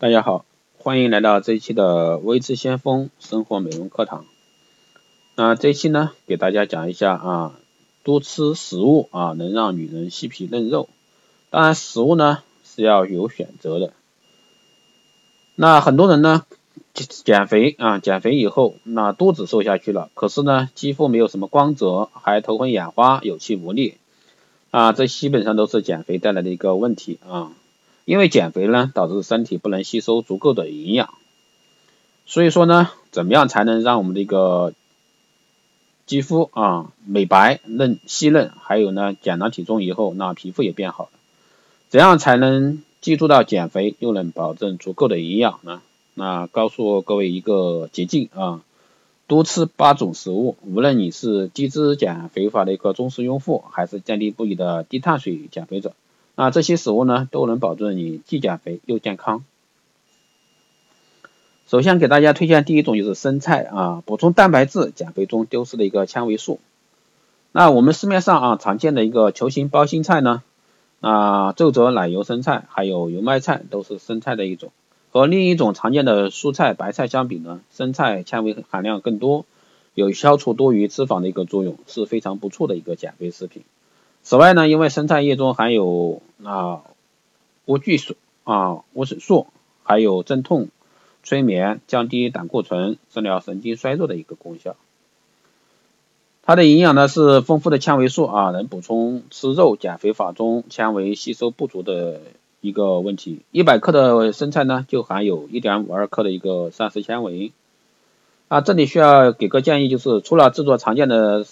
大家好，欢迎来到这一期的微知先锋生活美容课堂。那这一期呢，给大家讲一下啊，多吃食物啊，能让女人细皮嫩肉。当然，食物呢是要有选择的。那很多人呢减肥啊，减肥以后那肚子瘦下去了，可是呢肌肤没有什么光泽，还头昏眼花、有气无力啊，这基本上都是减肥带来的一个问题啊。因为减肥呢，导致身体不能吸收足够的营养，所以说呢，怎么样才能让我们的一个肌肤啊美白嫩细嫩，还有呢减了体重以后，那皮肤也变好了。怎样才能记住到减肥又能保证足够的营养呢？那告诉各位一个捷径啊，多吃八种食物。无论你是低脂减肥法的一个忠实用户，还是坚定不移的低碳水减肥者。那这些食物呢，都能保证你既减肥又健康。首先给大家推荐第一种就是生菜啊，补充蛋白质，减肥中丢失的一个纤维素。那我们市面上啊常见的一个球形包心菜呢，啊皱褶奶油生菜，还有油麦菜都是生菜的一种。和另一种常见的蔬菜白菜相比呢，生菜纤维含量更多，有消除多余脂肪的一个作用，是非常不错的一个减肥食品。此外呢，因为生菜叶中含有啊莴苣素啊莴笋素，还有镇痛、催眠、降低胆固醇、治疗神经衰弱的一个功效。它的营养呢是丰富的纤维素啊，能补充吃肉减肥法中纤维吸收不足的一个问题。一百克的生菜呢就含有一点五二克的一个膳食纤维。啊，这里需要给个建议，就是除了制作常见的。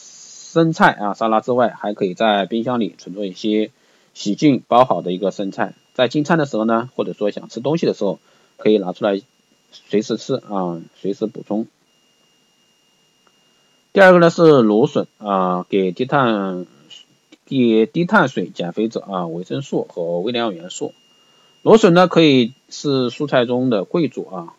生菜啊，沙拉之外，还可以在冰箱里存储一些洗净包好的一个生菜，在进餐的时候呢，或者说想吃东西的时候，可以拿出来随时吃啊，随时补充。第二个呢是芦笋啊，给低碳给低碳水减肥者啊，维生素和微量元素。芦笋呢可以是蔬菜中的贵族啊。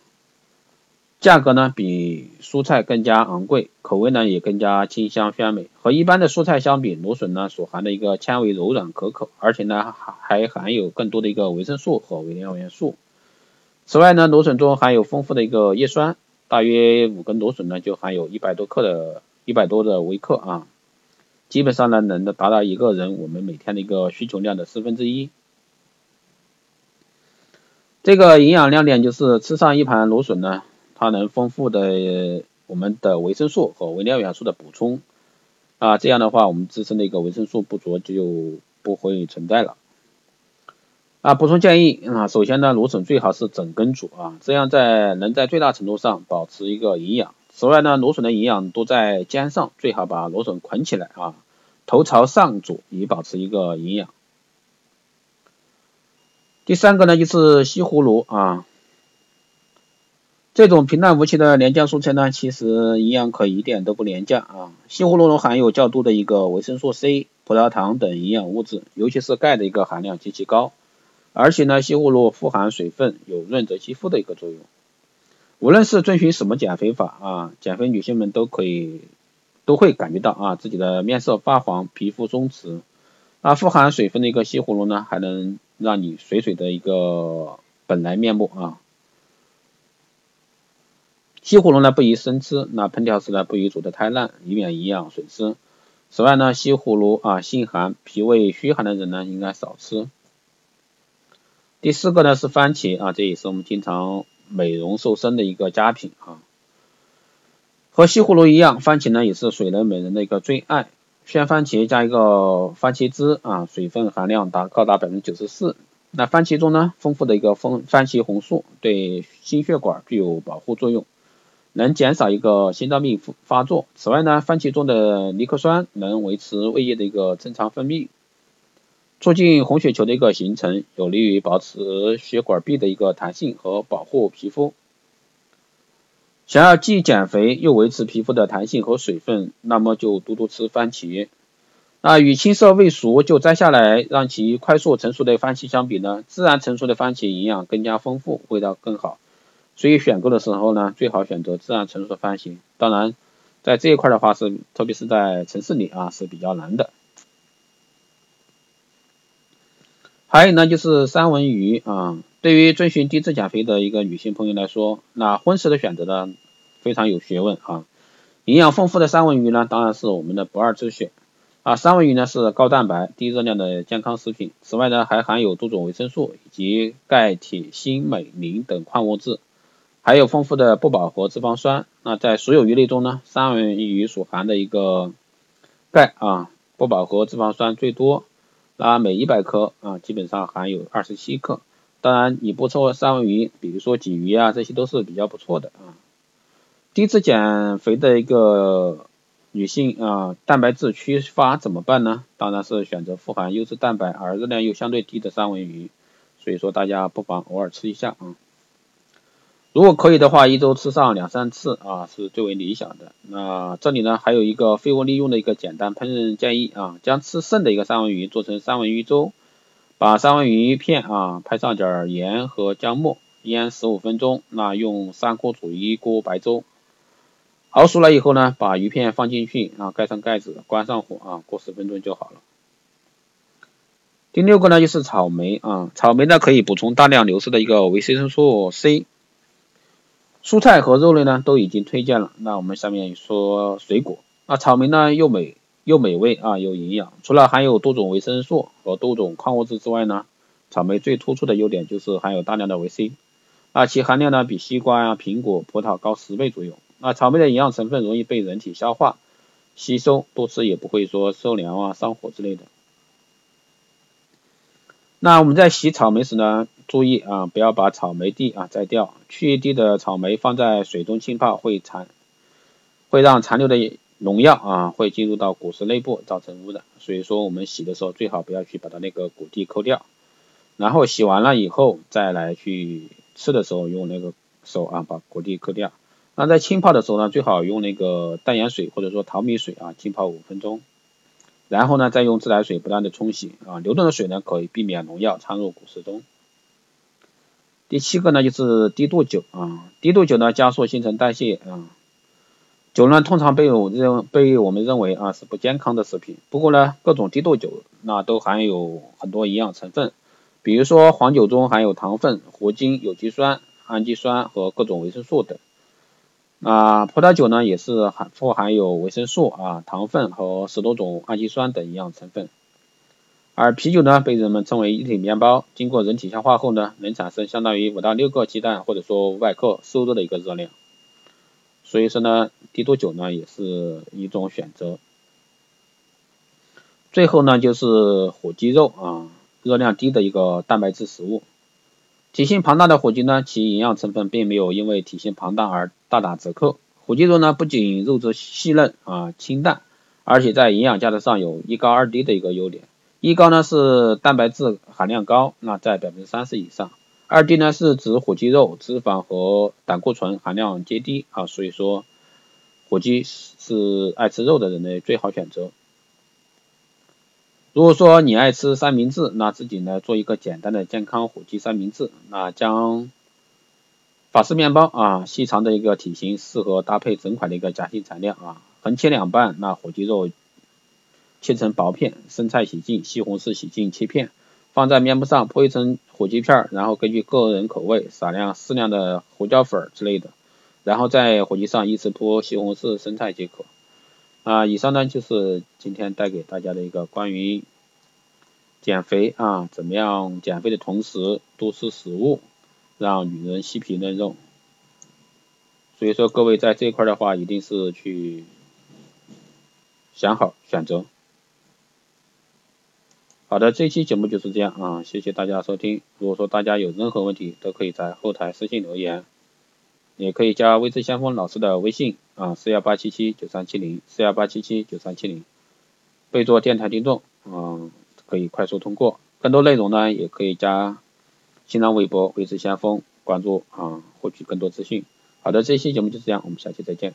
价格呢比蔬菜更加昂贵，口味呢也更加清香鲜美。和一般的蔬菜相比，芦笋呢所含的一个纤维柔软可口，而且呢还还含有更多的一个维生素和微量元素。此外呢，芦笋中含有丰富的一个叶酸，大约五根芦笋呢就含有一百多克的一百多的微克啊，基本上呢能达到一个人我们每天的一个需求量的四分之一。这个营养亮点就是吃上一盘芦笋呢。它能丰富的我们的维生素和微量元素的补充啊，这样的话我们自身的一个维生素不足就不会存在了啊。补充建议啊，首先呢，芦笋最好是整根煮啊，这样在能在最大程度上保持一个营养。此外呢，芦笋的营养都在尖上，最好把芦笋捆起来啊，头朝上煮以保持一个营养。第三个呢就是西葫芦啊。这种平淡无奇的廉价蔬菜呢，其实营养可一点都不廉价啊。西葫芦中含有较多的一个维生素 C、葡萄糖等营养物质，尤其是钙的一个含量极其高。而且呢，西葫芦富含水分，有润泽肌肤的一个作用。无论是遵循什么减肥法啊，减肥女性们都可以都会感觉到啊，自己的面色发黄，皮肤松弛。啊，富含水分的一个西葫芦呢，还能让你水水的一个本来面目啊。西葫芦呢不宜生吃，那烹调时呢不宜煮得太烂，以免营养损失。此外呢，西葫芦啊性寒，脾胃虚寒的人呢应该少吃。第四个呢是番茄啊，这也是我们经常美容瘦身的一个佳品啊。和西葫芦一样，番茄呢也是水能美人的一个最爱。鲜番茄加一个番茄汁啊，水分含量达高达百分之九十四。那番茄中呢丰富的一个风番茄红素，对心血管具有保护作用。能减少一个心脏病发发作。此外呢，番茄中的尼克酸能维持胃液的一个正常分泌，促进红血球的一个形成，有利于保持血管壁的一个弹性和保护皮肤。想要既减肥又维持皮肤的弹性和水分，那么就多多吃番茄。那与青色未熟就摘下来让其快速成熟的番茄相比呢，自然成熟的番茄营养更加丰富，味道更好。所以选购的时候呢，最好选择自然成熟的番茄。当然，在这一块的话是，特别是在城市里啊是比较难的。还有呢，就是三文鱼啊，对于遵循低质减肥的一个女性朋友来说，那荤食的选择呢非常有学问啊。营养丰富的三文鱼呢，当然是我们的不二之选啊。三文鱼呢是高蛋白、低热量的健康食品，此外呢还含有多种维生素以及钙、铁、锌、镁、磷等矿物质，还有丰富的不饱和脂肪酸。那在所有鱼类中呢，三文鱼所含的一个钙啊不饱和脂肪酸最多，那每一百克啊基本上含有二十七克。当然，你不错三文鱼，比如说鲫鱼啊，这些都是比较不错的啊。低脂减肥的一个女性啊，蛋白质缺乏怎么办呢？当然是选择富含优质蛋白而热量又相对低的三文鱼。所以说大家不妨偶尔吃一下啊。如果可以的话，一周吃上两三次啊，是最为理想的。那这里呢，还有一个废物利用的一个简单烹饪建议啊，将吃剩的一个三文鱼做成三文鱼粥。把三文鱼片啊，拍上点盐和姜末，腌十五分钟。那用三锅煮一锅白粥，熬熟了以后呢，把鱼片放进去啊，盖上盖子，关上火啊，过十分钟就好了。第六个呢，就是草莓啊，草莓呢可以补充大量流失的一个维生素 C。蔬菜和肉类呢都已经推荐了，那我们下面说水果。那草莓呢又美。又美味啊，又营养。除了含有多种维生素和多种矿物质之外呢，草莓最突出的优点就是含有大量的维 C，啊，其含量呢比西瓜呀、苹果、葡萄高十倍左右。那草莓的营养成分容易被人体消化吸收，多吃也不会说受凉啊、上火之类的。那我们在洗草莓时呢，注意啊，不要把草莓蒂啊摘掉，去蒂的草莓放在水中浸泡会残，会让残留的。农药啊会进入到果实内部造成污染，所以说我们洗的时候最好不要去把它那个果蒂抠掉，然后洗完了以后再来去吃的时候用那个手啊把果蒂抠掉。那在浸泡的时候呢，最好用那个淡盐水或者说淘米水啊浸泡五分钟，然后呢再用自来水不断的冲洗啊，流动的水呢可以避免农药掺入果实中。第七个呢就是低度酒啊，低度酒呢加速新陈代谢啊。酒呢，通常被我认被我们认为啊是不健康的食品。不过呢，各种低度酒那都含有很多营养成分，比如说黄酒中含有糖分、活精、有机酸、氨基酸和各种维生素等。那葡萄酒呢，也是含富含有维生素啊、糖分和十多种氨基酸等营养成分。而啤酒呢，被人们称为一体面包，经过人体消化后呢，能产生相当于五到六个鸡蛋或者说五百克瘦肉的一个热量。所以说呢，低度酒呢也是一种选择。最后呢就是火鸡肉啊，热量低的一个蛋白质食物。体型庞大的火鸡呢，其营养成分并没有因为体型庞大而大打折扣。火鸡肉呢不仅肉质细嫩啊清淡，而且在营养价值上有一高二低的一个优点。一高呢是蛋白质含量高，那在百分之三十以上。二低呢是指火鸡肉脂肪和胆固醇含量皆低啊，所以说火鸡是爱吃肉的人的最好选择。如果说你爱吃三明治，那自己呢做一个简单的健康火鸡三明治，那将法式面包啊细长的一个体型适合搭配整款的一个夹心材料啊，横切两半，那火鸡肉切成薄片，生菜洗净，西红柿洗净切片。放在面包上铺一层火鸡片，然后根据个人口味撒量适量的胡椒粉之类的，然后在火鸡上依次铺西红柿、生菜即可。啊，以上呢就是今天带给大家的一个关于减肥啊，怎么样减肥的同时多吃食物，让女人细皮嫩肉。所以说各位在这一块的话，一定是去想好选择。好的，这期节目就是这样啊，谢谢大家收听。如果说大家有任何问题，都可以在后台私信留言，也可以加微知先锋老师的微信啊，四幺八七七九三七零，四幺八七七九三七零，备注电台听众，嗯，可以快速通过。更多内容呢，也可以加新浪微博微知先锋关注啊，获取更多资讯。好的，这期节目就是这样，我们下期再见。